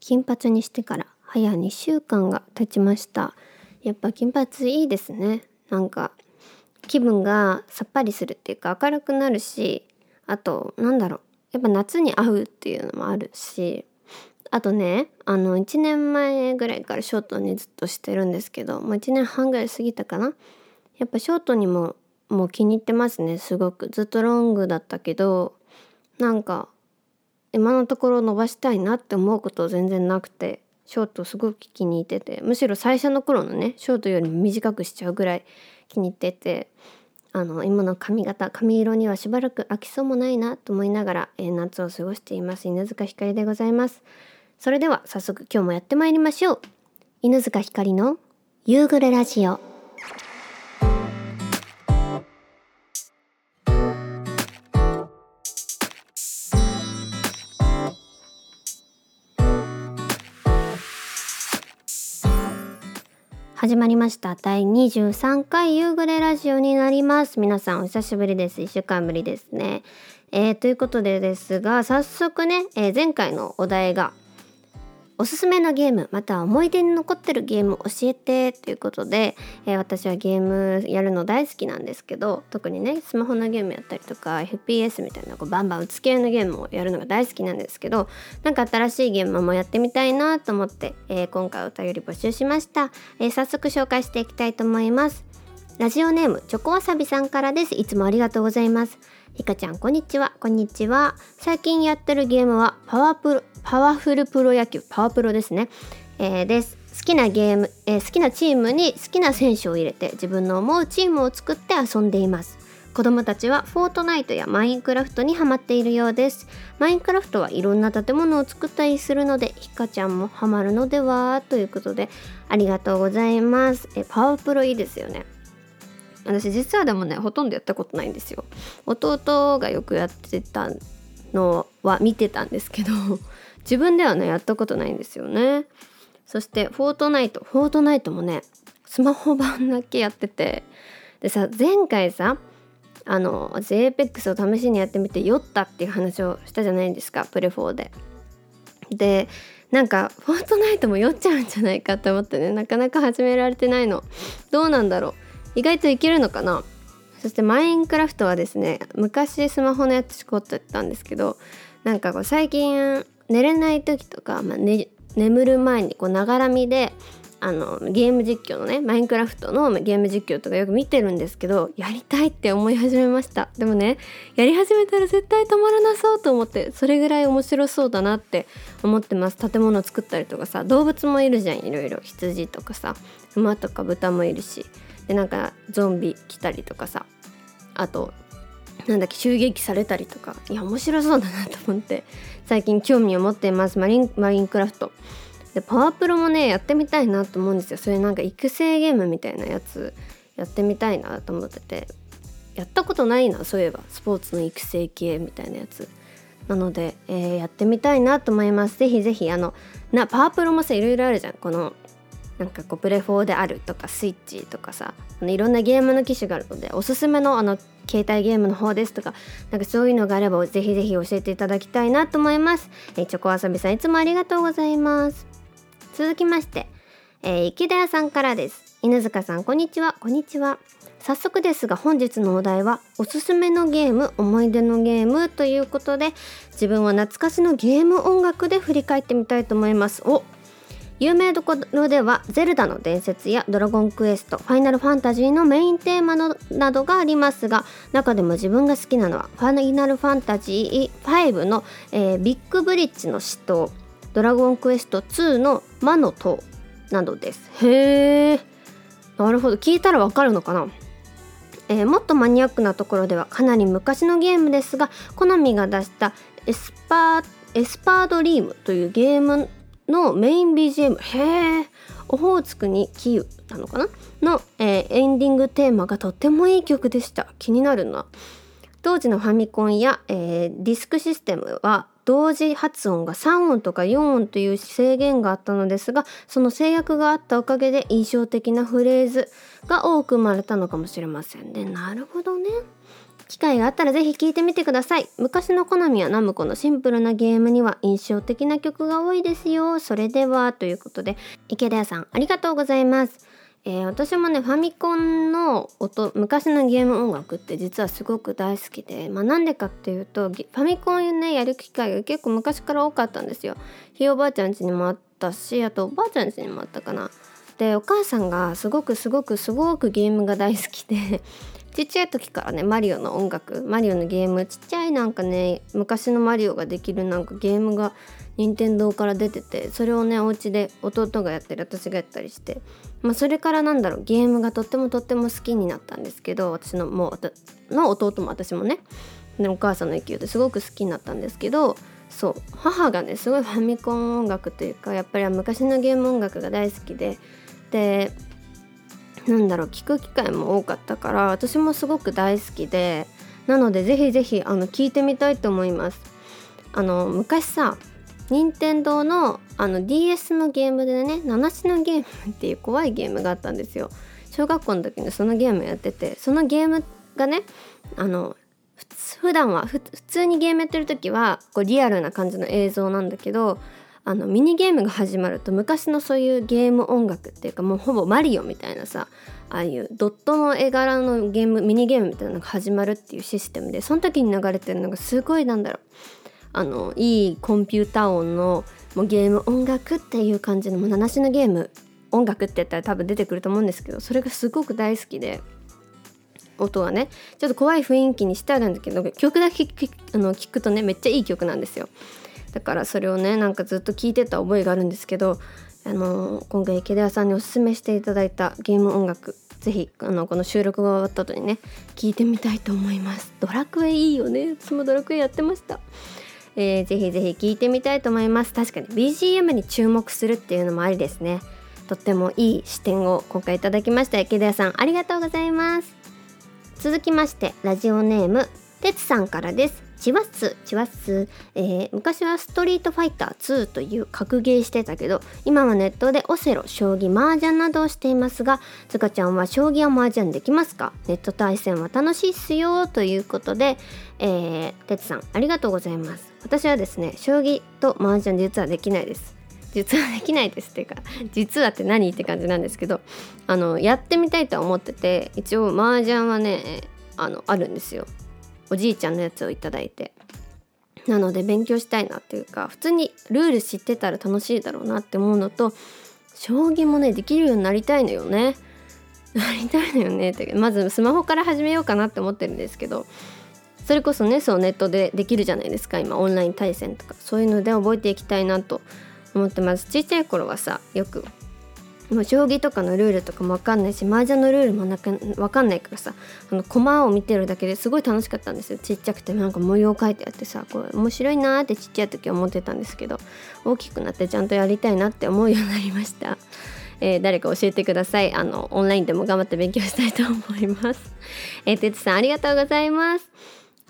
金髪にしてから早2週間が経ちました。やっぱ金髪いいですね。なんか気分がさっぱりするっていうか明るくなるしあとなんだろう。やっぱ夏に合うっていうのもあるしあとねあの1年前ぐらいからショートにずっとしてるんですけどもう1年半ぐらい過ぎたかな。やっぱショートにももう気に入ってますねすごく。ずっとロングだったけどなんか今のところ伸ばしたいなって思うこと全然なくてショートすごく気に入っててむしろ最初の頃のねショートよりも短くしちゃうぐらい気に入っててあの今の髪型髪色にはしばらく飽きそうもないなと思いながら、えー、夏を過ごしています。犬塚ひかりでございます。それでは早速今日もやってまいりましょう。犬塚ひかりの夕暮れラジオ。始まりました。第23回夕暮れラジオになります。皆さんお久しぶりです。1週間ぶりですね、えー、ということでですが早速ね、えー、前回のお題がおすすめのゲームまたは思い出に残ってるゲーム教えてということで、えー、私はゲームやるの大好きなんですけど特にねスマホのゲームやったりとか FPS みたいなこうバンバン打つ系のゲームをやるのが大好きなんですけどなんか新しいゲームもやってみたいなと思って、えー、今回お便り募集しました、えー、早速紹介していきたいと思います。ラジオネームチョコわさびさんからです。いつもありがとうございます。ひかちゃんこんにちは。こんにちは。最近やってるゲームはパワープロ。パワフルプロ野球パワプロですね、えー、です。好きなゲーム、えー、好きなチームに好きな選手を入れて自分の思うチームを作って遊んでいます。子供たちはフォートナイトやマインクラフトにハマっているようです。マインクラフトはいろんな建物を作ったりするのでひかちゃんもハマるのでは？ということでありがとうございます。えパワープロいいですよね。私実はでもねほとんどやったことないんですよ。弟がよくやってたのは見てたんですけど自分ではねやったことないんですよね。そしてフォートナイト。フォートナイトもねスマホ版だけやってて。でさ前回さあの JPEX を試しにやってみて酔ったっていう話をしたじゃないですかプレ4で。でなんかフォートナイトも酔っちゃうんじゃないかって思ってねなかなか始められてないの。どうなんだろう。意外といけるのかな。そしてマインクラフトはですね昔スマホのやつしこっとやったんですけどなんかこう最近寝れない時とか、まあね、眠る前にこうながらみであのゲーム実況のねマインクラフトのゲーム実況とかよく見てるんですけどやりたいって思い始めました。でもねやり始めたら絶対止まらなそうと思ってそれぐらい面白そうだなって思ってます。建物作ったりとかさ動物もいるじゃん。いろいろ。羊とかさ馬とか豚もいるし。でなんかゾンビ来たりとかさ。あとなんだっけ襲撃されたりとか。いや面白そうだなと思って。最近興味を持っています。マリンマリンクラフト。でパワープロもねやってみたいなと思うんですよ。それなんか育成ゲームみたいなやつやってみたいなと思ってて。やったことないなそういえば。スポーツの育成系みたいなやつ。なので、えー、やってみたいなと思います。ぜひぜひあのなパワープロもさいろいろあるじゃん。このなんかこうプレフォーであるとかスイッチとかさいろんなゲームの機種があるのでおすすめのあの携帯ゲームの方ですとかなんかそういうのがあればぜひぜひ教えていただきたいなと思います、えー、チョコあさびさんいつもありがとうございます。続きまして、えー、池田屋さんからです。犬塚さんこんにちは。こんにちは。早速ですが本日のお題はおすすめのゲーム思い出のゲームということで自分は懐かしのゲーム音楽で振り返ってみたいと思います。お有名どころでは「ゼルダの伝説」や「ドラゴンクエスト」「ファイナルファンタジー」のメインテーマのなどがありますが中でも自分が好きなのは「ファイナルファンタジー5の」えー、ビッグブリッジの死闘」「ドラゴンクエスト2の魔の塔」などです。へえなるほど。聞いたらわかるのかな？えー、もっとマニアックなところではかなり昔のゲームですがコナミが出したエスパーエスパードリームというゲームのメイン BGM へえオホーツクに消ゆなのかな？の、えー、エンディングテーマがとってもいい曲でした。気になるな当時のファミコンや、えー、ディスクシステムは同時発音が3音とか4音という制限があったのですがその制約があったおかげで印象的なフレーズが多く生まれたのかもしれませんね。なるほどね。機会があったらぜひ聴いてみてください。昔のコナミやナムコのシンプルなゲームには印象的な曲が多いですよ。それではということで池田さんありがとうございます。えー、私もねファミコンの音昔のゲーム音楽って実はすごく大好きでまあなんでかっていうとファミコンねやる機会が結構昔から多かったんですよ。ひいおばあちゃん家にもあったしあとおばあちゃん家にもあったかな。でお母さんがすごくすごくすごくゲームが大好きでちっちゃい時からねマリオの音楽マリオのゲームちっちゃいなんかね昔のマリオができるなんかゲームが任天堂から出ててそれをねお家で弟がやったり私がやったりして、まあ、それからなんだろうゲームがとってもとっても好きになったんですけど私のもうの弟も私もねお母さんの勢いですごく好きになったんですけどそう母がねすごいファミコン音楽というかやっぱり昔のゲーム音楽が大好きででなんだろう聞く機会も多かったから私もすごく大好きでなのでぜひぜひあの聞いてみたいと思います。あの昔さ任天堂のあの DS のゲームでね七種のゲームっていう怖いゲームがあったんですよ。小学校の時にそのゲームやっててそのゲームがねあの普段は普通にゲームやってる時はこうリアルな感じの映像なんだけどあのミニゲームが始まると昔のそういうゲーム音楽っていうかもうほぼマリオみたいなさああいうドットの絵柄のゲームミニゲームみたいなのが始まるっていうシステムでその時に流れてるのがすごいなんだろう。あのいいコンピューター音のもうゲーム音楽っていう感じのもう7種のゲーム音楽って言ったら多分出てくると思うんですけどそれがすごく大好きで音はねちょっと怖い雰囲気にしてあるんだけど曲だけあの聞くとねめっちゃいい曲なんですよ。だからそれをねなんかずっと聴いてた覚えがあるんですけどあの今回池田屋さんにおすすめしていただいたゲーム音楽ぜひあのこの収録が終わった後にね聞いてみたいと思います。ドラクエいいよね。私もドラクエやってました。えー、ぜひぜひ聞いてみたいと思います。確かに BGM に注目するっていうのもありですね。とってもいい視点を今回いただきました池田さん。ありがとうございます。続きましてラジオネームてつさんからです。チワッスチワッス、えー、昔はストリートファイター2という格ゲーしてたけど今はネットでオセロ将棋麻雀などをしていますがつかちゃんは将棋や麻雀できますか？ネット対戦は楽しいっすよということでえー、てつさんありがとうございます。私はですね将棋と麻雀実はできないです。実はできないですっていうか実はって何って感じなんですけどあのやってみたいとは思ってて一応麻雀はねあのあるんですよ。おじいちゃんのやつを頂いて。なので勉強したいなっていうか普通にルール知ってたら楽しいだろうなって思うのと将棋もねできるようになりたいのよね。なりたいのよね。ってまずスマホから始めようかなって思ってるんですけどそれこそねそうネットでできるじゃないですか。今オンライン対戦とか。そういうので覚えていきたいなと思ってます。ちっちゃい頃はさよくもう将棋とかのルールとかも分かんないし麻雀のルールもなか分かんないからさあの駒を見てるだけですごい楽しかったんですよ。ちっちゃくてなんか模様描いてあってさこれ面白いなってちっちゃい時思ってたんですけど大きくなってちゃんとやりたいなって思うようになりました。えー、誰か教えてください。あのオンラインでも頑張って勉強したいと思います。えー、てつさんありがとうございます。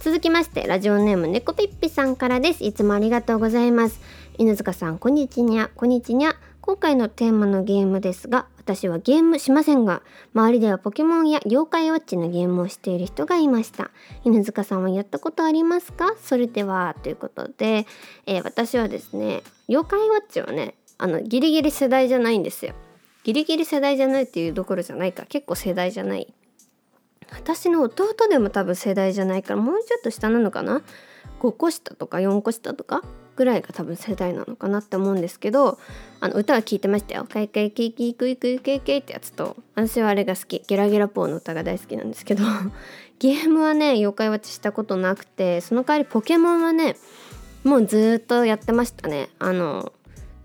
続きましてラジオネーム猫ぴっぴさんからです。いつもありがとうございます。犬塚さんこんにちにゃこんにちにゃ。今回のテーマのゲームですが私はゲームしませんが周りではポケモンや妖怪ウォッチのゲームをしている人がいました。犬塚さんはやったことありますか？それではということで、えー、私はですね妖怪ウォッチはねあのギリギリ世代じゃないんですよ。ギリギリ世代じゃないっていうどころじゃないか。結構世代じゃない。私の弟でも多分世代じゃないからもうちょっと下なのかな？5個下とか4個下とか？ぐらいが多分世代なのかなって思うんですけどあの歌は聴いてましたよ「カイカイケイキイクイクイケイケイ」ってやつと私はあれが好きゲラゲラポーの歌が大好きなんですけど ゲームはね妖怪ウォッチしたことなくてその代わりポケモンはねもうずっとやってましたね。あの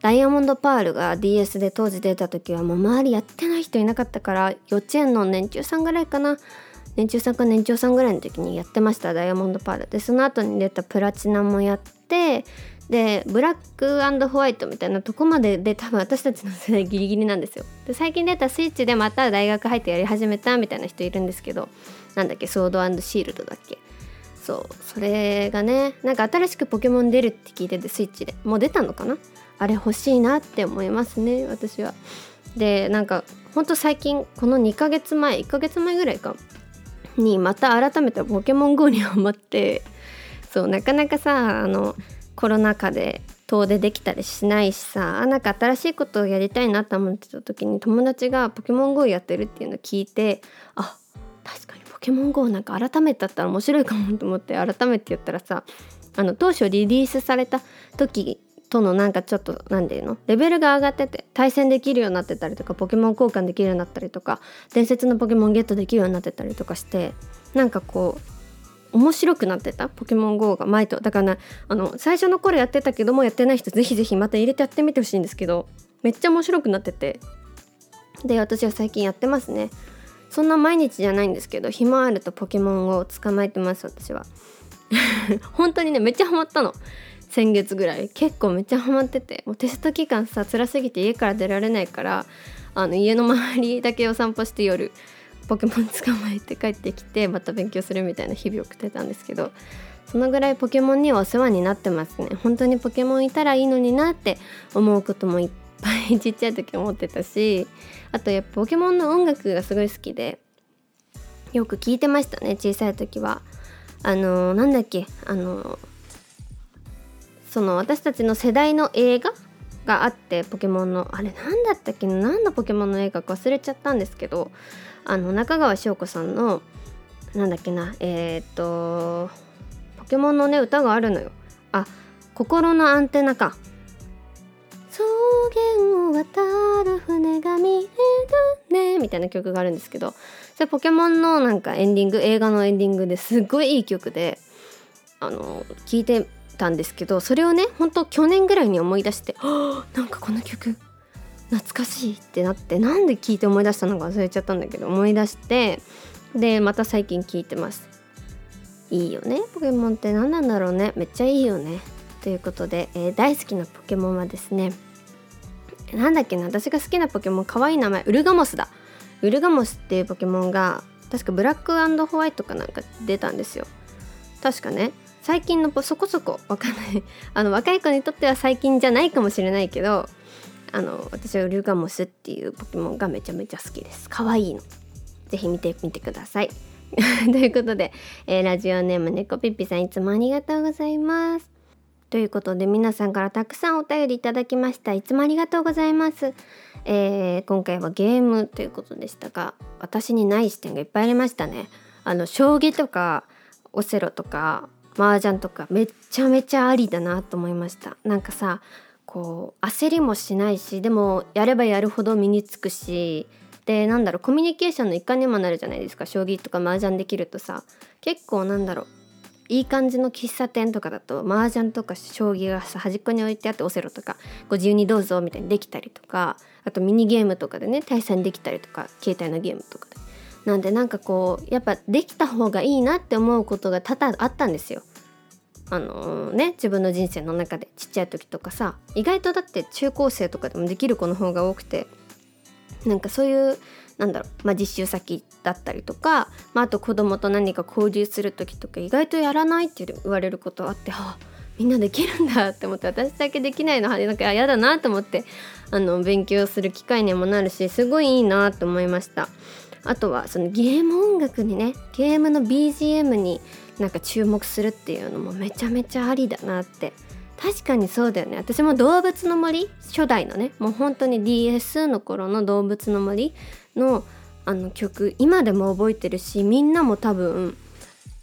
ダイヤモンドパールが DS で当時出た時はもう周りやってない人いなかったから幼稚園の年中さんぐらいかな。年中さんか年長さんぐらいの時にやってましたダイヤモンドパール。でその後に出たプラチナもやってでブラックホワイトみたいなとこまでで多分私たちの世代 ギリギリなんですよ。で最近出たスイッチでまた大学入ってやり始めたみたいな人いるんですけどなんだっけ？ソードシールドだっけ？そうそれがねなんか新しくポケモン出るって聞いててスイッチで。もう出たのかな？あれ欲しいなって思いますね私は。でなんかほんと最近この2ヶ月前1ヶ月前ぐらいかにまた改めてポケモン GO にハマってそうなかなかさあのコロナ禍で遠出できたりしないしさなんか新しいことをやりたいなと思ってた時に友達がポケモン GO やってるっていうのを聞いてあ確かにポケモン GO なんか改めてだったら面白いかもと思って改めて言ったらさあの当初リリースされた時とのなんかちょっと何て言うの？レベルが上がってて対戦できるようになってたりとかポケモン交換できるようになったりとか伝説のポケモンゲットできるようになってたりとかしてなんかこう面白くなってた？ポケモン GO が前と。だからあの最初の頃やってたけどもやってない人ぜひぜひまた入れてやってみてほしいんですけどめっちゃ面白くなってて。で私は最近やってますね。そんな毎日じゃないんですけど暇あるとポケモンを捕まえてます私は。本当にねめっちゃハマったの。先月ぐらい。結構めっちゃハマってて。もうテスト期間さ辛すぎて家から出られないからあの家の周りだけお散歩して夜。ポケモン捕まえて帰ってきてまた勉強するみたいな日々を送ってたんですけどそのぐらいポケモンにはお世話になってますね。本当にポケモンいたらいいのになって思うこともいっぱいちっちゃい時思ってたしあとやっぱポケモンの音楽がすごい好きでよく聞いてましたね小さい時は。あのー、なんだっけあのー、その私たちの世代の映画があってポケモンのあれ何だったっけ何のポケモンの映画か忘れちゃったんですけどあの中川翔子さんのなんだっけな？えっ、とポケモンのね歌があるのよ。あ心のアンテナか。草原を渡る船が見えるね。みたいな曲があるんですけどそれポケモンのなんかエンディング映画のエンディングですっごいいい曲であの聞いてたんですけどそれをねほんと去年ぐらいに思い出して「なんかこの曲懐かしい」ってなってなんで聞いて思い出したのか忘れちゃったんだけど思い出してでまた最近聞いてます。いいよねポケモンって何なんだろうねめっちゃいいよね。ということで、えー、大好きなポケモンはですねなんだっけな私が好きなポケモン可愛い名前ウルガモスだ。ウルガモスっていうポケモンが確かブラックホワイトかなんか出たんですよ。確かね。最近のそこそこわかんない。あの若い子にとっては最近じゃないかもしれないけどあの私はルガモスっていうポケモンがめちゃめちゃ好きです。可愛いの。ぜひ見てみてください。ということで、えー、ラジオネーム猫ピッピさんいつもありがとうございます。ということで皆さんからたくさんお便りいただきました。いつもありがとうございます、えー、今回はゲームということでしたが私にない視点がいっぱいありましたね。あの将棋とかオセロとか麻雀とかめちゃめちゃありだなと思いました。なんかさこう焦りもしないしでもやればやるほど身につくしでなんだろうコミュニケーションの一環にもなるじゃないですか。将棋とか麻雀できるとさ。結構なんだろういい感じの喫茶店とかだと麻雀とか将棋がさ端っこに置いてあってオセロとかご自由にどうぞみたいにできたりとかあとミニゲームとかでね対戦できたりとか携帯のゲームとかで。なんでなんかこうやっぱできた方がいいなって思うことが多々あったんですよ。あのー、ね自分の人生の中でちっちゃい時とかさ意外とだって中高生とかでもできる子の方が多くてなんかそういうなんだろう、まあ、実習先だったりとか、まあ、あと子供と何か交流する時とか意外とやらないって言われることあってあみんなできるんだって思って私だけできないのなんか嫌だなと思ってあの勉強する機会にもなるしすごいいいなと思いました。あとはそのゲーム音楽にねゲームの BGM になんか注目するっていうのもめちゃめちゃありだなって確かにそうだよね私も動物の森初代のねもう本当に DS の頃の動物の森のあの曲今でも覚えてるしみんなも多分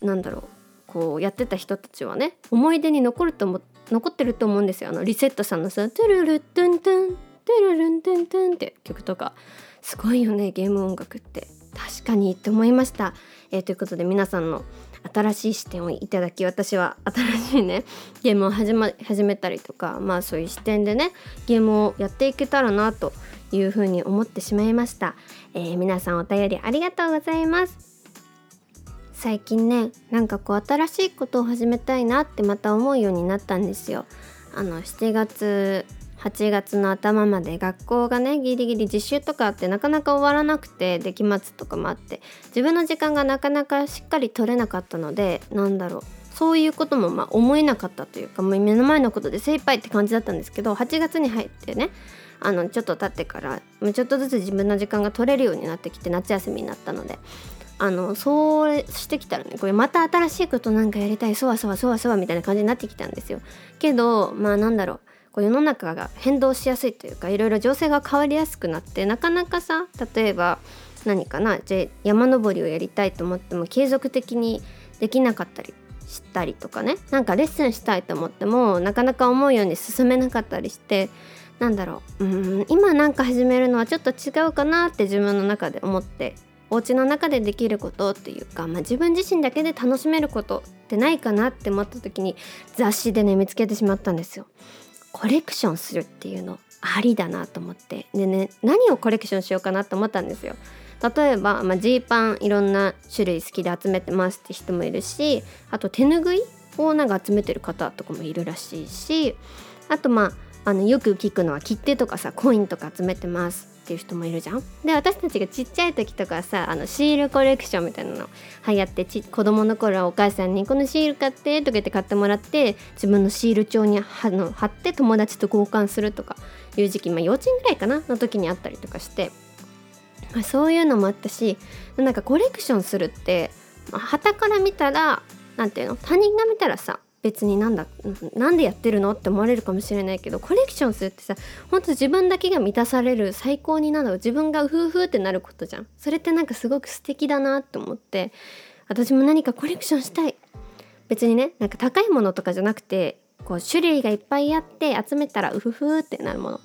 なんだろうこうやってた人たちはね思い出に残ると思残ってると思うんですよ。あのリセットさんのさ「トゥルルトゥントゥントゥルルントゥントゥン」って曲とか。すごいよねゲーム音楽って。確かにって思いました、えー、ということで皆さんの新しい視点をいただき私は新しいねゲームを始,、ま、始めたりとかまあそういう視点でねゲームをやっていけたらなというふうに思ってしまいました、えー、皆さんお便りありがとうございます。最近ねなんかこう新しいことを始めたいなってまた思うようになったんですよ。あの7月8月の頭まで学校がねギリギリ実習とかあってなかなか終わらなくてで期末とかもあって自分の時間がなかなかしっかり取れなかったのでなんだろうそういうこともま思えなかったというかもう目の前のことで精一杯って感じだったんですけど8月に入ってねあのちょっと経ってからちょっとずつ自分の時間が取れるようになってきて夏休みになったのであのそうしてきたらねこれまた新しいことなんかやりたいそわそわそわそわみたいな感じになってきたんですよ。けどまあなんだろう。こう世の中が変動しやすいというかいろいろ情勢が変わりやすくなってなかなかさ例えば何かなじゃ山登りをやりたいと思っても継続的にできなかったりしたりとかねなんかレッスンしたいと思ってもなかなか思うように進めなかったりしてなんだろう。うん今なんか始めるのはちょっと違うかなって自分の中で思ってお家の中でできることっていうか、まあ、自分自身だけで楽しめることってないかなって思った時に雑誌でね見つけてしまったんですよ。コレクションするっていうのありだなと思ってでね何をコレクションしようかなと思ったんですよ。例えばジー、まあ、パンいろんな種類好きで集めてますって人もいるしあと手ぬぐいをなんか集めてる方とかもいるらしいしあとまああのよく聞くのは切手とかさコインとか集めてますっていう人もいるじゃん。で私たちがちっちゃい時とかさあのシールコレクションみたいなの流行ってち子供の頃はお母さんに「このシール買って」とか言って買ってもらって自分のシール帳に貼の貼って友達と交換するとかいう時期、まあ、幼稚園ぐらいかなの時にあったりとかして、まあ、そういうのもあったしなんかコレクションするってはた、から見たら何ていうの他人が見たらさ別になんだなんでやってるのって思われるかもしれないけどコレクションするってさほんと自分だけが満たされる最高になんだろう自分がウフフってなることじゃん。それってなんかすごく素敵だなって思って私も何かコレクションしたい。別にねなんか高いものとかじゃなくてこう種類がいっぱいあって集めたらウフフってなるもの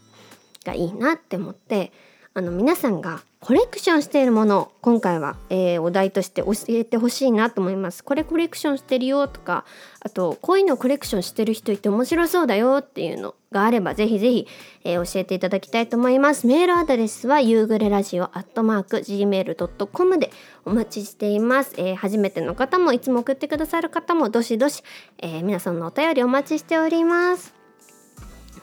がいいなって思ってあの皆さんがコレクションしているもの今回は、えー、お題として教えてほしいなと思います。これコレクションしてるよとかあとこういうのコレクションしてる人いて面白そうだよっていうのがあればぜひぜひ、えー、教えていただきたいと思います。メールアドレスは夕暮れラジオアットマーク gmail.com でお待ちしています、えー、初めての方もいつも送ってくださる方もどしどし、え皆さんのお便りお待ちしております。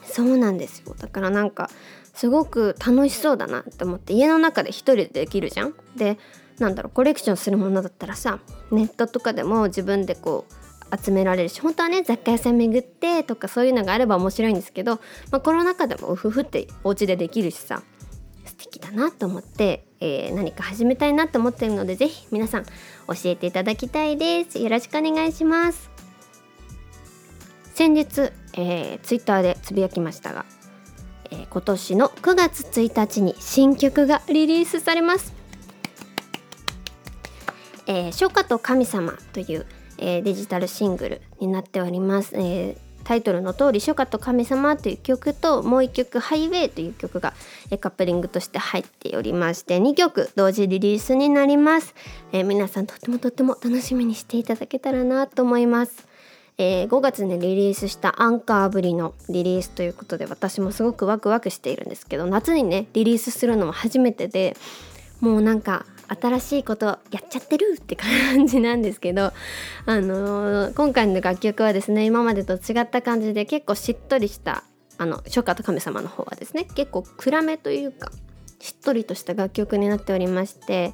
そうなんですよだからなんかすごく楽しそうだなって思って家の中で一人でできるじゃん。でなんだろうコレクションするものだったらさネットとかでも自分でこう集められるし本当はね雑貨屋さん巡ってとかそういうのがあれば面白いんですけど、まあ、コロナ禍でもウフフってお家でできるしさ素敵だなと思って、えー、何か始めたいなと思ってるので是非皆さん教えていただきたいですよろしくお願いします先日、えー、ツイッターでつぶやきましたがえー、今年の9月1日に新曲がリリースされます。えー、初夏と神様という、えー、デジタルシングルになっております。え、タイトルの通り「初夏と神様」という曲ともう一曲「ハイウェイ」という曲が、え、カップリングとして入っておりまして2曲同時リリースになります、え、皆さんとってもとっても楽しみにしていただけたらなと思いますえー、5月にリリースしたアンカーぶりのリリースということで私もすごくワクワクしているんですけど夏にねリリースするのも初めてでもうなんか新しいことやっちゃってるって感じなんですけど、あのー、今回の楽曲はですね今までと違った感じで結構しっとりしたあの初夏と神様の方はですね結構暗めというかしっとりとした楽曲になっておりまして、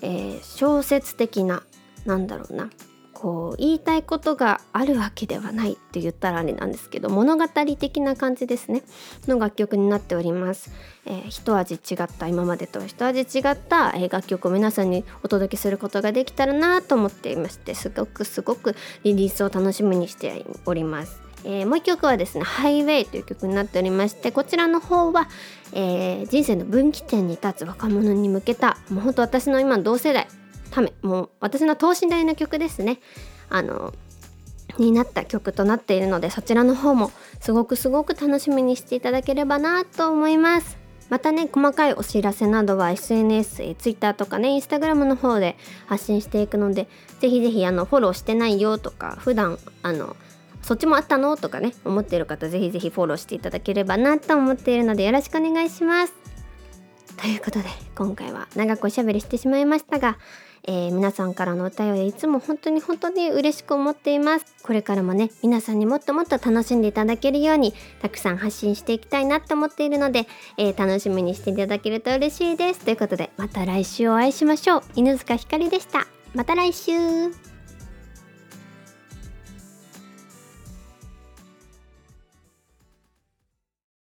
えー、小説的ななんだろうなこう言いたいことがあるわけではないって言ったらあれなんですけど物語的な感じですね。の楽曲になっております、えー、一味違った今までと一味違った、え楽曲を皆さんにお届けすることができたらなと思っていましてすごくすごくリリースを楽しみにしております。えー、もう一曲はですね「ハイウェイ」という曲になっておりましてこちらの方は、えー、人生の分岐点に立つ若者に向けたもうほんと私の今同世代ためもう私の等身大の曲ですね。あのになった曲となっているのでそちらの方もすごくすごく楽しみにしていただければなと思います。またね細かいお知らせなどは SNS、Twitter とかね Instagram の方で発信していくのでぜひぜひあのフォローしてないよとか普段あのそっちもあったのとかね思っている方ぜひぜひフォローしていただければなと思っているのでよろしくお願いします。ということで今回は長くおしゃべりしてしまいましたがえー、皆さんからのお便りいつも本当に本当に嬉しく思っています。これからもね皆さんにもっともっと楽しんでいただけるようにたくさん発信していきたいなと思っているので、えー、楽しみにしていただけると嬉しいです。ということでまた来週お会いしましょう。犬塚ひかりでした。また来週。